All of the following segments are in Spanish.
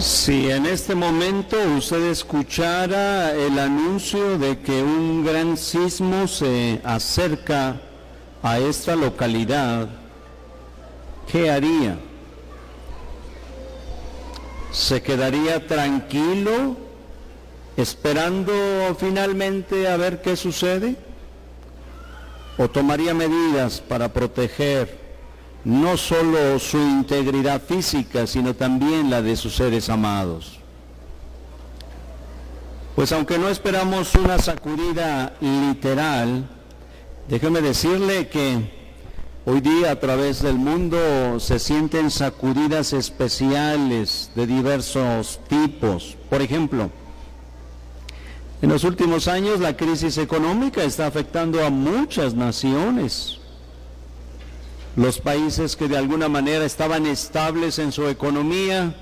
Si en este momento usted escuchara el anuncio de que un gran sismo se acerca a esta localidad, ¿qué haría? ¿Se quedaría tranquilo esperando finalmente a ver qué sucede? ¿O tomaría medidas para proteger no solo su integridad física, sino también la de sus seres amados. Pues aunque no esperamos una sacudida literal, déjeme decirle que hoy día a través del mundo se sienten sacudidas especiales de diversos tipos. Por ejemplo, en los últimos años la crisis económica está afectando a muchas naciones. Los países que de alguna manera estaban estables en su economía,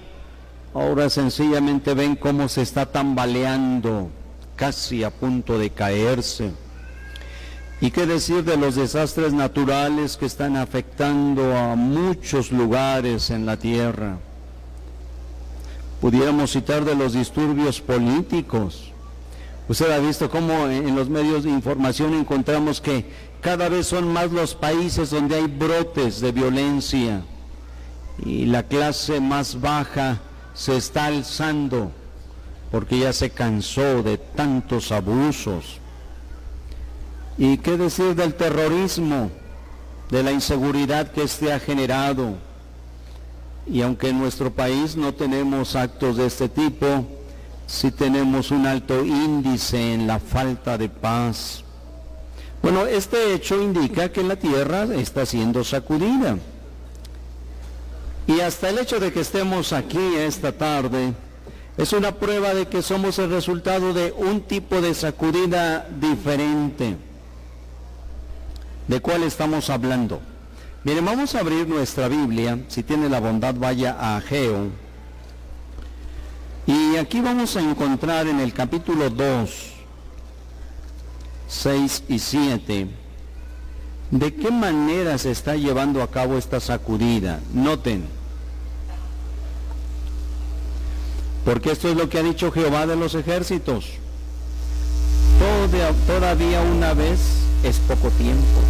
ahora sencillamente ven cómo se está tambaleando, casi a punto de caerse. ¿Y qué decir de los desastres naturales que están afectando a muchos lugares en la tierra? Pudiéramos citar de los disturbios políticos. Usted ha visto cómo en los medios de información encontramos que cada vez son más los países donde hay brotes de violencia y la clase más baja se está alzando porque ya se cansó de tantos abusos. ¿Y qué decir del terrorismo, de la inseguridad que éste ha generado? Y aunque en nuestro país no tenemos actos de este tipo, sí tenemos un alto índice en la falta de paz, bueno, este hecho indica que la tierra está siendo sacudida. Y hasta el hecho de que estemos aquí esta tarde es una prueba de que somos el resultado de un tipo de sacudida diferente. ¿De cuál estamos hablando? Miren, vamos a abrir nuestra Biblia. Si tiene la bondad, vaya a Ageo. Y aquí vamos a encontrar en el capítulo 2 6 y 7. ¿De qué manera se está llevando a cabo esta sacudida? Noten. Porque esto es lo que ha dicho Jehová de los ejércitos. todavía una vez es poco tiempo.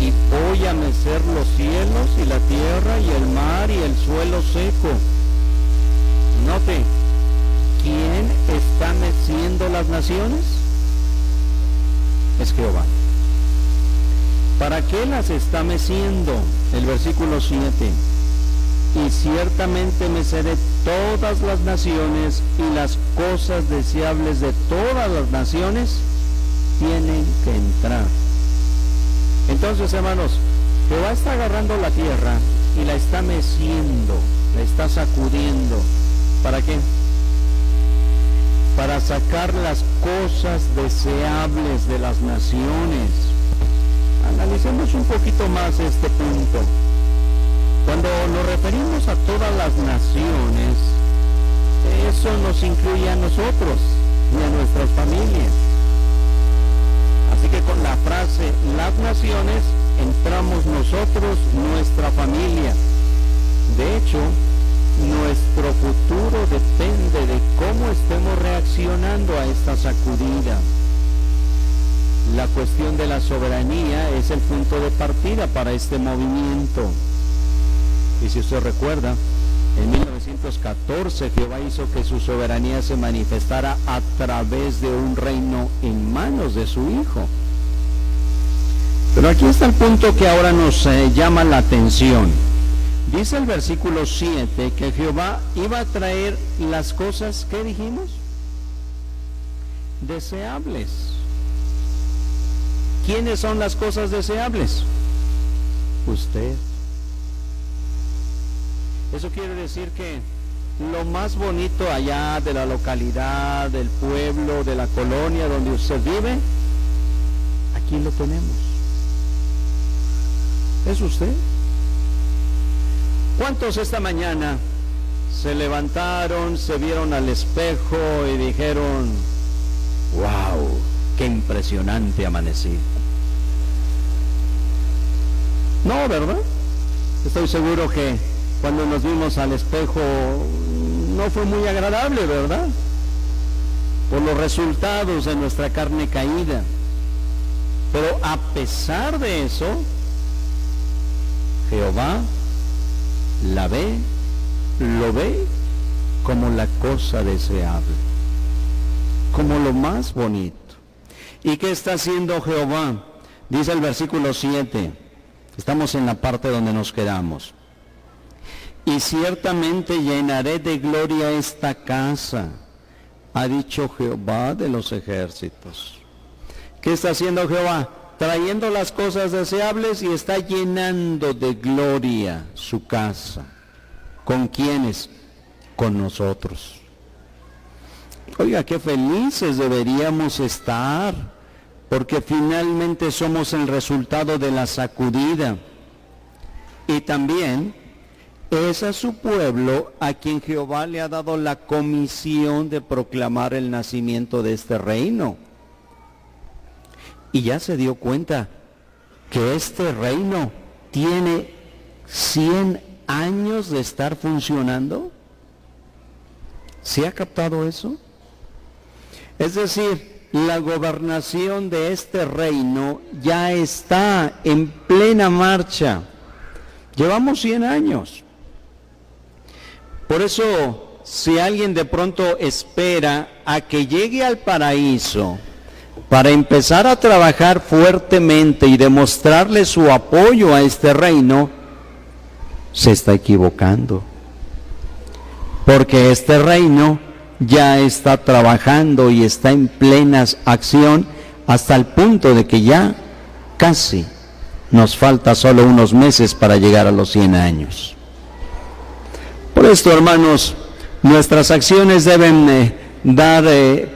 Y voy a mecer los cielos y la tierra y el mar y el suelo seco. Note, ¿quién está meciendo las naciones? Es Jehová. ¿Para qué las está meciendo? El versículo 7. Y ciertamente me seré todas las naciones y las cosas deseables de todas las naciones tienen que entrar. Entonces, hermanos, Jehová está agarrando la tierra y la está meciendo, la está sacudiendo. ¿Para qué? Para sacar las cosas deseables de las naciones. Analicemos un poquito más este punto. Cuando nos referimos a todas las naciones, eso nos incluye a nosotros y a nuestras familias. Así que con la frase las naciones entramos nosotros, nuestra familia. De hecho, nuestro futuro depende de cómo estemos reaccionando a esta sacudida. La cuestión de la soberanía es el punto de partida para este movimiento. Y si usted recuerda, en 1914 Jehová hizo que su soberanía se manifestara a través de un reino en manos de su Hijo. Pero aquí está el punto que ahora nos eh, llama la atención. Dice el versículo 7 que Jehová iba a traer las cosas que dijimos deseables. ¿Quiénes son las cosas deseables? Usted. Eso quiere decir que lo más bonito allá de la localidad, del pueblo, de la colonia donde usted vive, aquí lo tenemos. Es usted. ¿Cuántos esta mañana se levantaron, se vieron al espejo y dijeron, wow, qué impresionante amanecí? No, ¿verdad? Estoy seguro que cuando nos vimos al espejo no fue muy agradable, ¿verdad? Por los resultados de nuestra carne caída. Pero a pesar de eso, Jehová la ve, lo ve como la cosa deseable, como lo más bonito. ¿Y qué está haciendo Jehová? Dice el versículo 7, estamos en la parte donde nos quedamos. Y ciertamente llenaré de gloria esta casa, ha dicho Jehová de los ejércitos. ¿Qué está haciendo Jehová? Trayendo las cosas deseables y está llenando de gloria su casa. ¿Con quiénes? Con nosotros. Oiga, qué felices deberíamos estar, porque finalmente somos el resultado de la sacudida. Y también es a su pueblo a quien Jehová le ha dado la comisión de proclamar el nacimiento de este reino y ya se dio cuenta que este reino tiene 100 años de estar funcionando. ¿Se ha captado eso? Es decir, la gobernación de este reino ya está en plena marcha. Llevamos 100 años. Por eso, si alguien de pronto espera a que llegue al paraíso, para empezar a trabajar fuertemente y demostrarle su apoyo a este reino, se está equivocando. Porque este reino ya está trabajando y está en plena acción hasta el punto de que ya casi nos falta solo unos meses para llegar a los 100 años. Por esto, hermanos, nuestras acciones deben eh, dar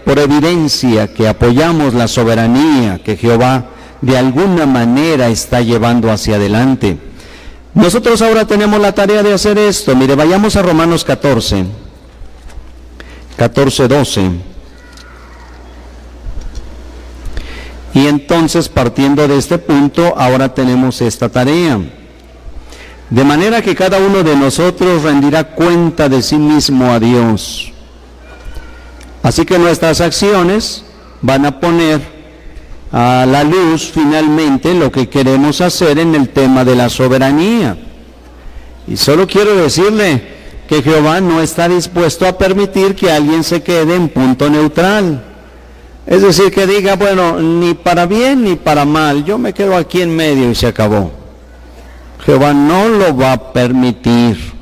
por evidencia que apoyamos la soberanía que Jehová de alguna manera está llevando hacia adelante. Nosotros ahora tenemos la tarea de hacer esto. Mire, vayamos a Romanos 14, 14, 12. Y entonces, partiendo de este punto, ahora tenemos esta tarea. De manera que cada uno de nosotros rendirá cuenta de sí mismo a Dios. Así que nuestras acciones van a poner a la luz finalmente lo que queremos hacer en el tema de la soberanía. Y solo quiero decirle que Jehová no está dispuesto a permitir que alguien se quede en punto neutral. Es decir, que diga, bueno, ni para bien ni para mal, yo me quedo aquí en medio y se acabó. Jehová no lo va a permitir.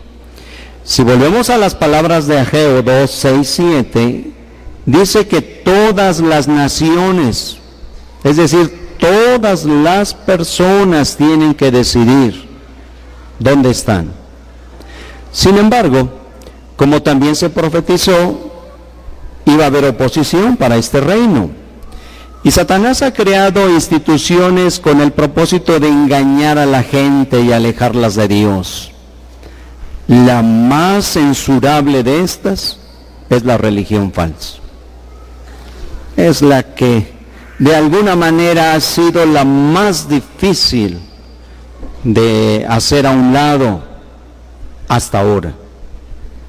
Si volvemos a las palabras de Ageo 2, 6, 7, dice que todas las naciones, es decir, todas las personas tienen que decidir dónde están. Sin embargo, como también se profetizó, iba a haber oposición para este reino. Y Satanás ha creado instituciones con el propósito de engañar a la gente y alejarlas de Dios. La más censurable de estas es la religión falsa es la que de alguna manera ha sido la más difícil de hacer a un lado hasta ahora.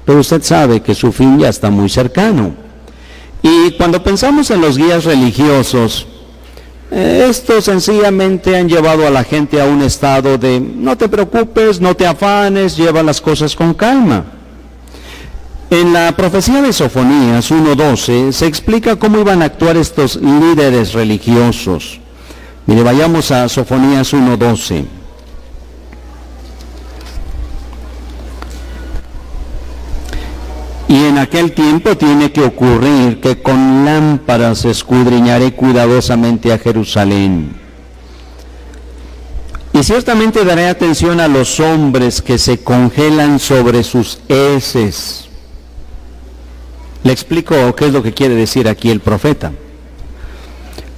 Pero usted sabe que su fin ya está muy cercano. Y cuando pensamos en los guías religiosos, eh, estos sencillamente han llevado a la gente a un estado de no te preocupes, no te afanes, lleva las cosas con calma. En la profecía de Sofonías 1.12 se explica cómo iban a actuar estos líderes religiosos. Mire, vayamos a Sofonías 1.12. Y en aquel tiempo tiene que ocurrir que con lámparas escudriñaré cuidadosamente a Jerusalén. Y ciertamente daré atención a los hombres que se congelan sobre sus heces le explico qué es lo que quiere decir aquí el profeta.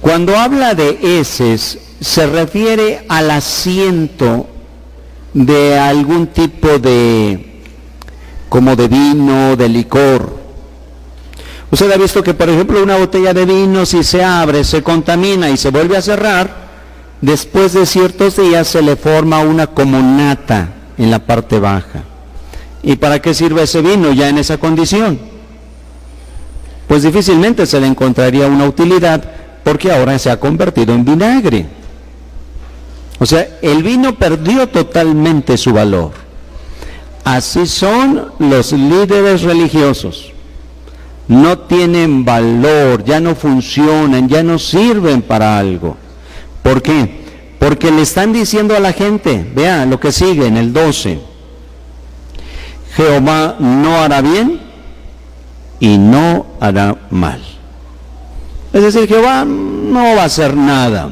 Cuando habla de heces, se refiere al asiento de algún tipo de, como de vino, de licor. Usted ha visto que, por ejemplo, una botella de vino, si se abre, se contamina y se vuelve a cerrar, después de ciertos días se le forma una como nata en la parte baja. ¿Y para qué sirve ese vino ya en esa condición? Pues difícilmente se le encontraría una utilidad porque ahora se ha convertido en vinagre. O sea, el vino perdió totalmente su valor. Así son los líderes religiosos. No tienen valor, ya no funcionan, ya no sirven para algo. ¿Por qué? Porque le están diciendo a la gente, vea lo que sigue en el 12, Jehová no hará bien y no hará mal. Es decir, Jehová no va a hacer nada.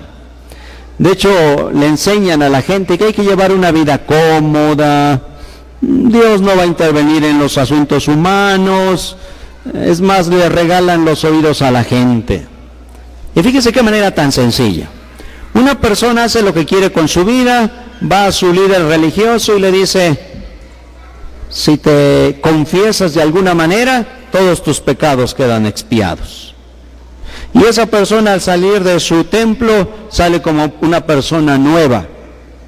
De hecho, le enseñan a la gente que hay que llevar una vida cómoda, Dios no va a intervenir en los asuntos humanos, es más, le regalan los oídos a la gente. Y fíjese qué manera tan sencilla. Una persona hace lo que quiere con su vida, va a su líder religioso y le dice, si te confiesas de alguna manera, todos tus pecados quedan expiados. Y esa persona al salir de su templo sale como una persona nueva,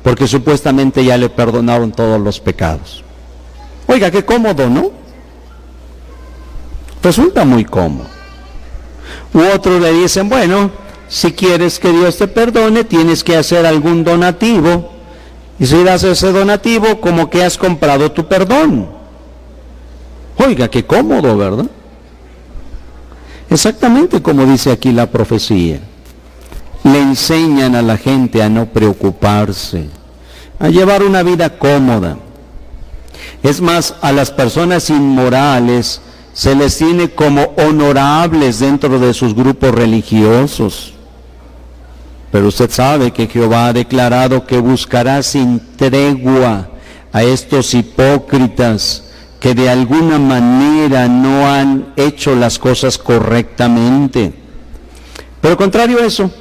porque supuestamente ya le perdonaron todos los pecados. Oiga, qué cómodo, ¿no? Resulta muy cómodo. U otros le dicen, bueno, si quieres que Dios te perdone, tienes que hacer algún donativo. Y si das ese donativo, como que has comprado tu perdón. Oiga, qué cómodo, ¿verdad? Exactamente como dice aquí la profecía. Le enseñan a la gente a no preocuparse, a llevar una vida cómoda. Es más, a las personas inmorales se les tiene como honorables dentro de sus grupos religiosos. Pero usted sabe que Jehová ha declarado que buscará sin tregua a estos hipócritas que de alguna manera no han hecho las cosas correctamente. Pero contrario a eso,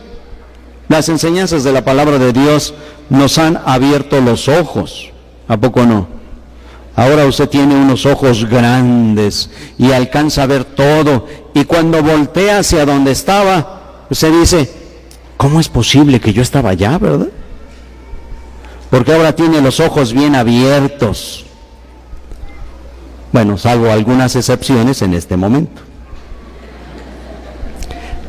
las enseñanzas de la palabra de Dios nos han abierto los ojos. ¿A poco no? Ahora usted tiene unos ojos grandes y alcanza a ver todo. Y cuando voltea hacia donde estaba, usted dice, ¿Cómo es posible que yo estaba allá, verdad? Porque ahora tiene los ojos bien abiertos. Bueno, salvo algunas excepciones en este momento.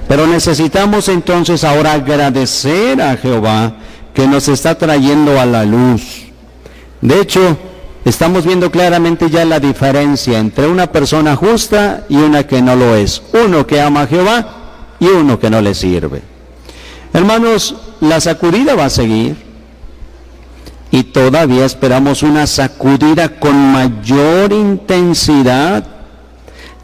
Pero necesitamos entonces ahora agradecer a Jehová que nos está trayendo a la luz. De hecho, estamos viendo claramente ya la diferencia entre una persona justa y una que no lo es. Uno que ama a Jehová y uno que no le sirve. Hermanos, la sacudida va a seguir y todavía esperamos una sacudida con mayor intensidad.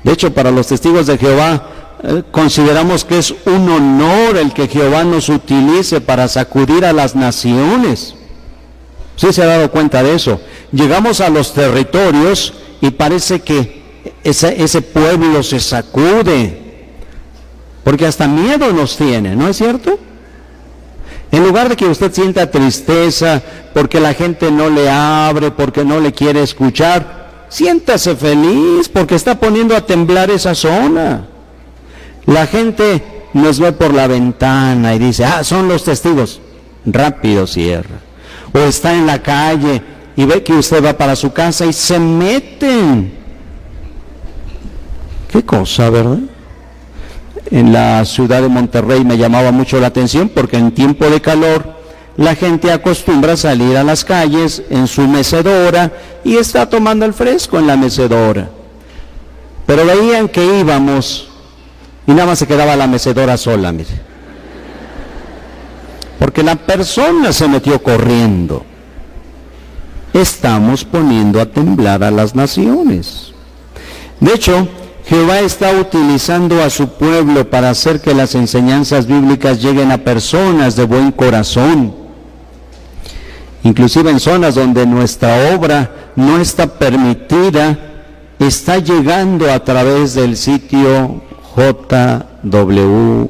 De hecho, para los testigos de Jehová, eh, consideramos que es un honor el que Jehová nos utilice para sacudir a las naciones. ¿Sí se ha dado cuenta de eso? Llegamos a los territorios y parece que ese, ese pueblo se sacude, porque hasta miedo nos tiene, ¿no es cierto? En lugar de que usted sienta tristeza porque la gente no le abre, porque no le quiere escuchar, siéntase feliz porque está poniendo a temblar esa zona. La gente nos ve por la ventana y dice, ah, son los testigos. Rápido cierra. O está en la calle y ve que usted va para su casa y se meten. Qué cosa, ¿verdad? En la ciudad de Monterrey me llamaba mucho la atención porque en tiempo de calor la gente acostumbra salir a las calles en su mecedora y está tomando el fresco en la mecedora. Pero veían que íbamos y nada más se quedaba la mecedora sola, mire. Porque la persona se metió corriendo. Estamos poniendo a temblar a las naciones. De hecho, Jehová está utilizando a su pueblo para hacer que las enseñanzas bíblicas lleguen a personas de buen corazón. Inclusive en zonas donde nuestra obra no está permitida, está llegando a través del sitio JW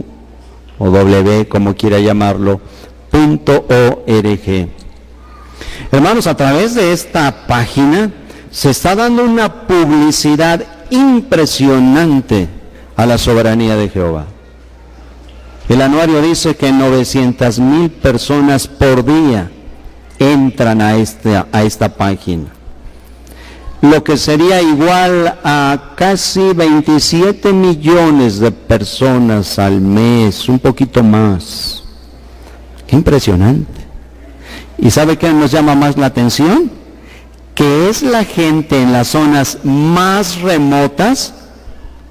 o W, como quiera llamarlo, .org. Hermanos, a través de esta página se está dando una publicidad impresionante a la soberanía de Jehová. El anuario dice que 900 mil personas por día entran a esta, a esta página. lo que sería igual a casi 27 millones de personas al mes, un poquito más. Qué impresionante. ¿Y sabe qué nos llama más la atención? Que es la gente en las zonas más remotas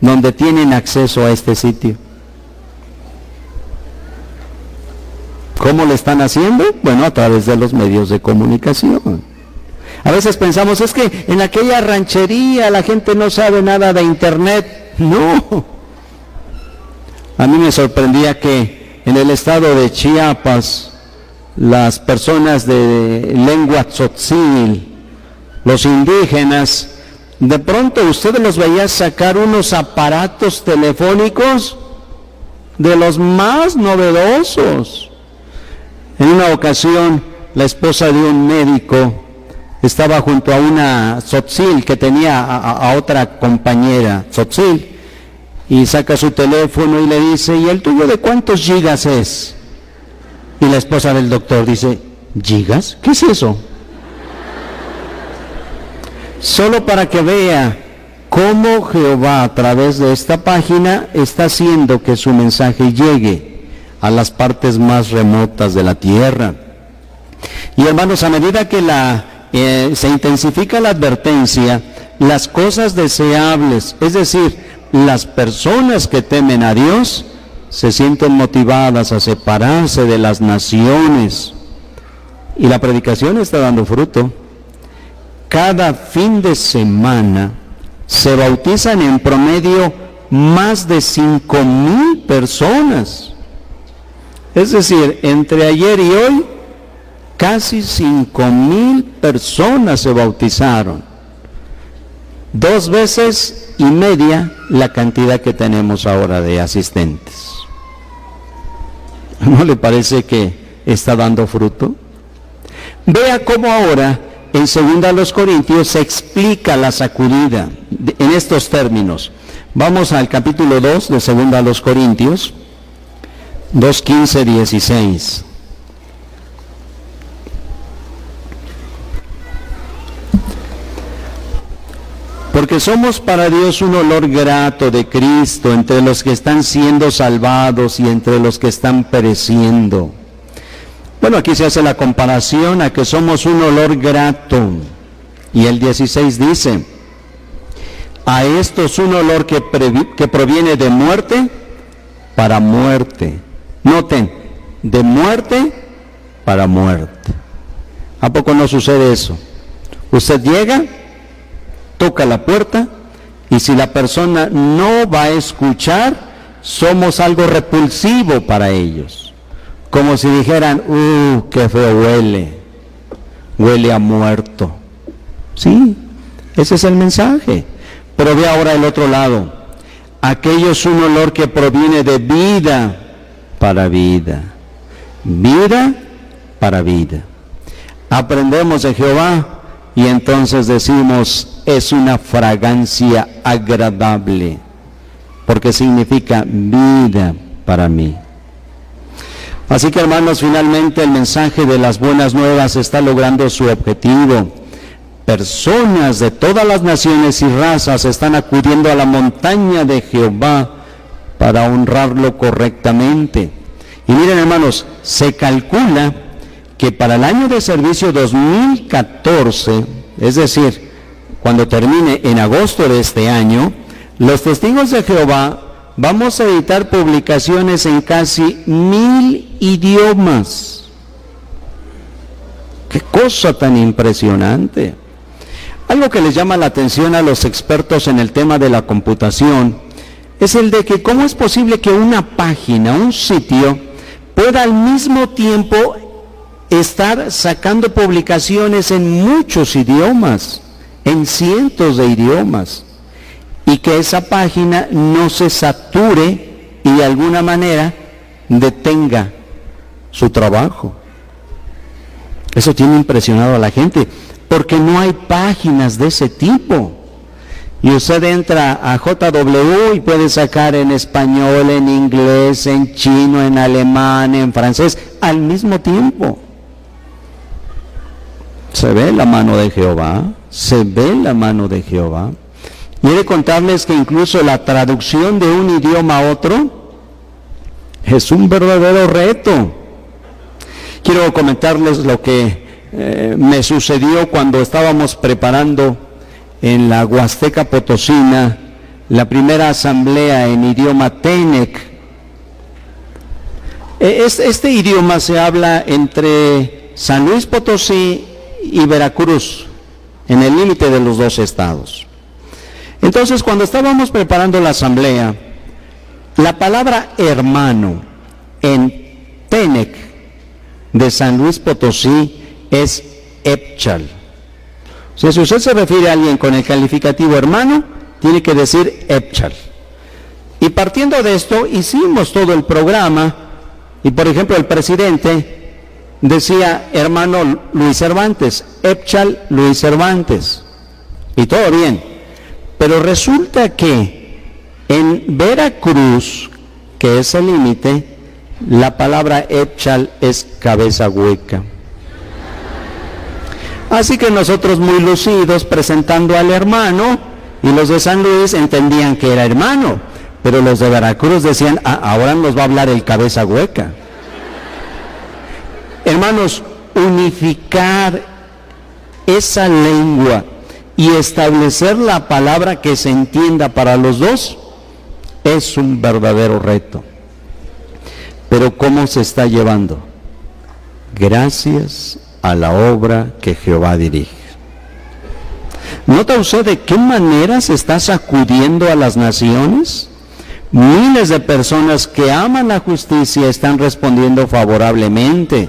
donde tienen acceso a este sitio. ¿Cómo lo están haciendo? Bueno, a través de los medios de comunicación. A veces pensamos, es que en aquella ranchería la gente no sabe nada de internet. No. A mí me sorprendía que en el estado de Chiapas, las personas de lengua tzotzil, los indígenas, de pronto usted los veía sacar unos aparatos telefónicos de los más novedosos. En una ocasión, la esposa de un médico estaba junto a una tzotzil que tenía a, otra compañera, tzotzil, y saca su teléfono y le dice, ¿y el tuyo de cuántos gigas es? Y la esposa del doctor dice, ¿gigas? ¿Qué es eso? Solo para que vea cómo Jehová a través de esta página está haciendo que su mensaje llegue a las partes más remotas de la tierra. Y hermanos, a medida que eh, se intensifica la advertencia, las cosas deseables, es decir, las personas que temen a Dios, se sienten motivadas a separarse de las naciones. Y la predicación está dando fruto cada fin de semana se bautizan en promedio más de cinco mil personas. Es decir, entre ayer y hoy, casi cinco mil personas se bautizaron. Dos veces y media la cantidad que tenemos ahora de asistentes. ¿No le parece que está dando fruto? Vea cómo ahora en segunda a los Corintios se explica la sacudida en estos términos. Vamos al capítulo 2 de segunda a los Corintios, 2, 15, 16. Porque somos para Dios un olor grato de Cristo entre los que están siendo salvados y entre los que están pereciendo. Bueno, aquí se hace la comparación a que somos un olor grato. Y el 16 dice, a esto es un olor que, proviene de muerte para muerte. Noten, de muerte para muerte. ¿A poco no sucede eso? Usted llega, toca la puerta y si la persona no va a escuchar, somos algo repulsivo para ellos como si dijeran, ¡uh, qué feo huele! Huele a muerto. Sí, ese es el mensaje. Pero ve ahora el otro lado. Aquello es un olor que proviene de vida para vida. Vida para vida. Aprendemos de Jehová y entonces decimos, es una fragancia agradable, porque significa vida para mí. Así que hermanos, finalmente el mensaje de las buenas nuevas está logrando su objetivo. Personas de todas las naciones y razas están acudiendo a la montaña de Jehová para honrarlo correctamente. Y miren hermanos, se calcula que para el año de servicio 2014, es decir, cuando termine en agosto de este año, los testigos de Jehová Vamos a editar publicaciones en casi mil idiomas. Qué cosa tan impresionante. Algo que les llama la atención a los expertos en el tema de la computación es el de que cómo es posible que una página, un sitio, pueda al mismo tiempo estar sacando publicaciones en muchos idiomas, en cientos de idiomas y que esa página no se sature y de alguna manera detenga su trabajo. Eso tiene impresionado a la gente, porque no hay páginas de ese tipo. Y usted entra a JW y puede sacar en español, en inglés, en chino, en alemán, en francés, al mismo tiempo. ¿Se ve la mano de Jehová? se ve la mano de Jehová. Quiere contarles que incluso la traducción de un idioma a otro es un verdadero reto. Quiero comentarles lo que eh, me sucedió cuando estábamos preparando en la Huasteca Potosina la primera asamblea en idioma Tenec. E, este idioma se habla entre San Luis Potosí y Veracruz, en el límite de los dos estados. Entonces, cuando estábamos preparando la asamblea, la palabra hermano en Tenec de San Luis Potosí es Epchal. Si usted se refiere a alguien con el calificativo hermano, tiene que decir Epchal. Y partiendo de esto, hicimos todo el programa, y por ejemplo, el presidente decía hermano Luis Cervantes, Epchal Luis Cervantes, y todo bien. Pero resulta que en Veracruz, que es el límite, la palabra Epchal es cabeza hueca. Así que nosotros muy lucidos presentando al hermano y los de San Luis entendían que era hermano, pero los de Veracruz decían, ah, ahora nos va a hablar el cabeza hueca. Hermanos, unificar esa lengua y establecer la palabra que se entienda para los dos es un verdadero reto. Pero ¿cómo se está llevando? Gracias a la obra que Jehová dirige. ¿Nota usted de qué manera se está sacudiendo a las naciones? Miles de personas que aman la justicia están respondiendo favorablemente.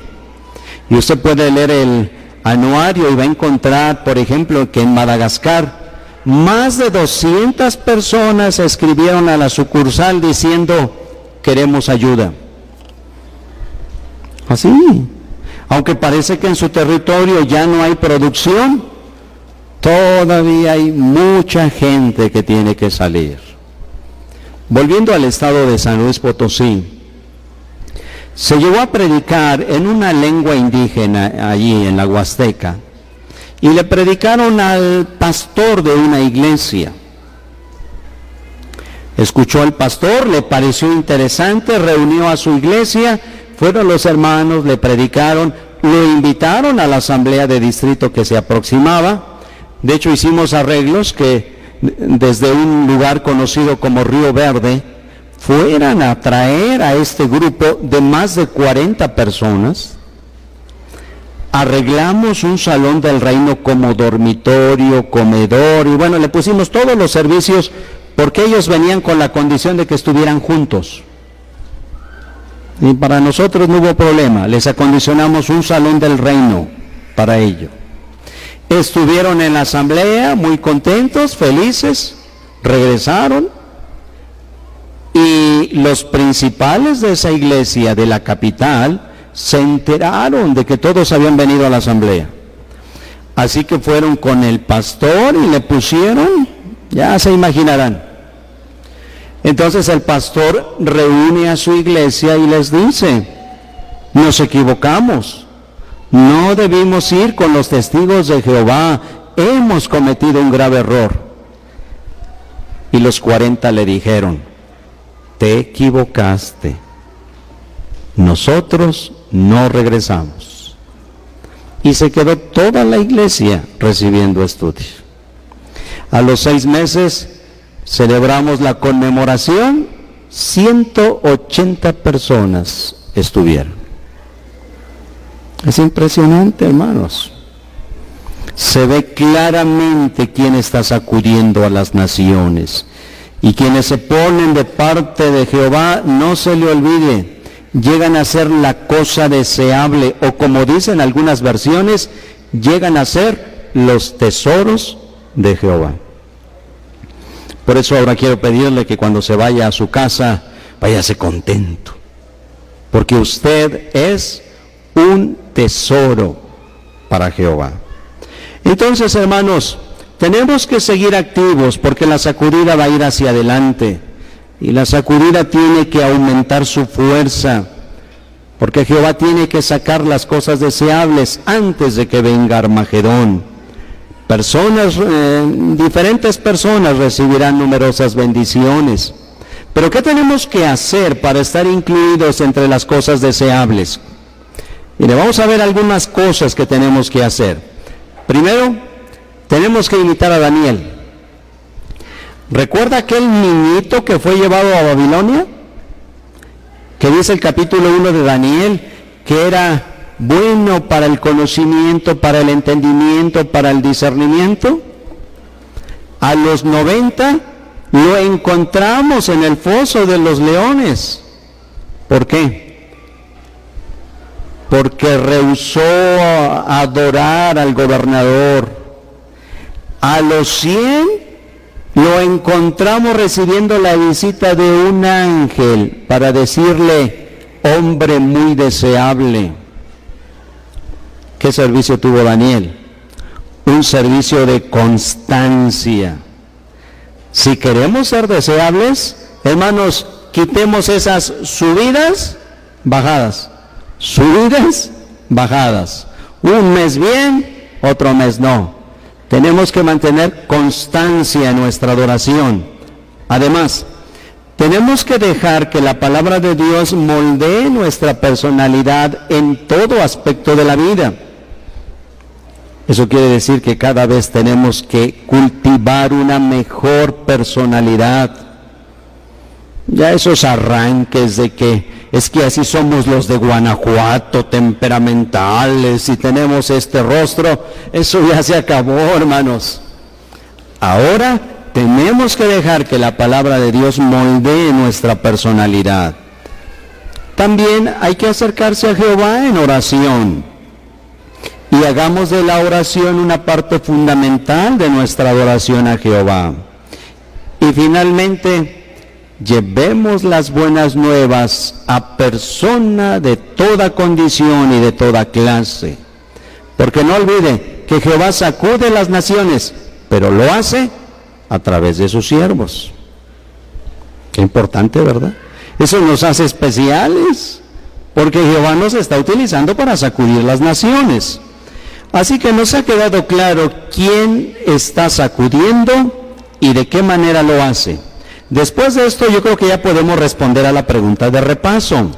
Y usted puede leer el anuario y va a encontrar, por ejemplo, que en Madagascar más de 200 personas escribieron a la sucursal diciendo, queremos ayuda. Así, aunque parece que en su territorio ya no hay producción, todavía hay mucha gente que tiene que salir. Volviendo al estado de San Luis Potosí, se llegó a predicar en una lengua indígena allí en la Huasteca y le predicaron al pastor de una iglesia. Escuchó al pastor, le pareció interesante, reunió a su iglesia, fueron los hermanos, le predicaron, lo invitaron a la asamblea de distrito que se aproximaba. De hecho hicimos arreglos que desde un lugar conocido como Río Verde, fueran a traer a este grupo de más de 40 personas, arreglamos un salón del reino como dormitorio, comedor y bueno, le pusimos todos los servicios porque ellos venían con la condición de que estuvieran juntos. Y para nosotros no hubo problema, les acondicionamos un salón del reino para ello. Estuvieron en la asamblea muy contentos, felices, regresaron y los principales de esa iglesia de la capital se enteraron de que todos habían venido a la asamblea. Así que fueron con el pastor y le pusieron, ya se imaginarán. Entonces el pastor reúne a su iglesia y les dice, nos equivocamos, no debimos ir con los testigos de Jehová, hemos cometido un grave error. Y los cuarenta le dijeron, te equivocaste. Nosotros no regresamos. Y se quedó toda la iglesia recibiendo estudios. A los seis meses celebramos la conmemoración, 180 personas estuvieron. Es impresionante, hermanos. Se ve claramente quién está sacudiendo a las naciones y quienes se ponen de parte de Jehová, no se le olvide, llegan a ser la cosa deseable o como dicen algunas versiones, llegan a ser los tesoros de Jehová. Por eso ahora quiero pedirle que cuando se vaya a su casa, váyase contento, porque usted es un tesoro para Jehová. Entonces, hermanos, tenemos que seguir activos porque la sacudida va a ir hacia adelante y la sacudida tiene que aumentar su fuerza porque Jehová tiene que sacar las cosas deseables antes de que venga Armagedón. Personas, eh, diferentes personas recibirán numerosas bendiciones. Pero ¿qué tenemos que hacer para estar incluidos entre las cosas deseables? Mire, vamos a ver algunas cosas que tenemos que hacer. Primero, tenemos que imitar a Daniel. ¿Recuerda aquel niñito que fue llevado a Babilonia? Que dice el capítulo 1 de Daniel, que era bueno para el conocimiento, para el entendimiento, para el discernimiento. A los 90 lo encontramos en el foso de los leones. ¿Por qué? Porque rehusó adorar al gobernador. A los 100 lo encontramos recibiendo la visita de un ángel para decirle, hombre muy deseable. ¿Qué servicio tuvo Daniel? Un servicio de constancia. Si queremos ser deseables, hermanos, quitemos esas subidas, bajadas. Subidas, bajadas. Un mes bien, otro mes no. Tenemos que mantener constancia en nuestra adoración. Además, tenemos que dejar que la palabra de Dios moldee nuestra personalidad en todo aspecto de la vida. Eso quiere decir que cada vez tenemos que cultivar una mejor personalidad. Ya esos arranques de que es que así somos los de Guanajuato, temperamentales, y tenemos este rostro, eso ya se acabó, hermanos. Ahora tenemos que dejar que la palabra de Dios moldee nuestra personalidad. También hay que acercarse a Jehová en oración. Y hagamos de la oración una parte fundamental de nuestra adoración a Jehová. Y finalmente, llevemos las buenas nuevas a persona de toda condición y de toda clase. Porque no olvide que Jehová sacude las naciones, pero lo hace a través de sus siervos. Qué importante, ¿verdad? Eso nos hace especiales, porque Jehová nos está utilizando para sacudir las naciones. Así que nos ha quedado claro quién está sacudiendo y de qué manera lo hace. Después de esto yo creo que ya podemos responder a la pregunta de repaso.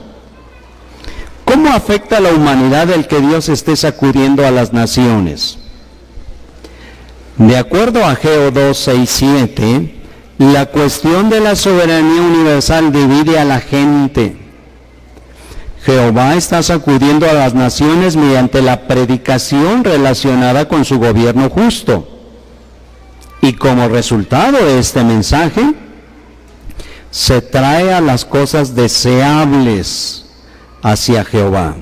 ¿Cómo afecta a la humanidad el que Dios esté sacudiendo a las naciones? De acuerdo a Geo 2, 6, 7, la cuestión de la soberanía universal divide a la gente. Jehová está sacudiendo a las naciones mediante la predicación relacionada con su gobierno justo. Y como resultado de este mensaje, se trae a las cosas deseables hacia Jehová.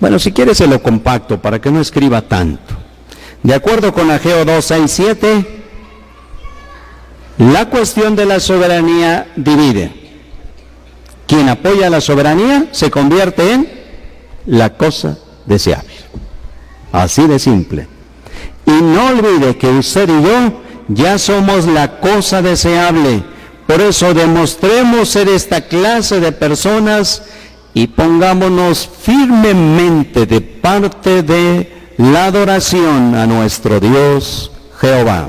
Bueno, si quiere se lo compacto para que no escriba tanto. De acuerdo con Ageo 2, 6, 7, la cuestión de la soberanía divide. Quien apoya la soberanía se convierte en la cosa deseable. Así de simple. Y no olvide que usted y yo ya somos la cosa deseable por eso demostremos ser esta clase de personas y pongámonos firmemente de parte de la adoración a nuestro Dios Jehová.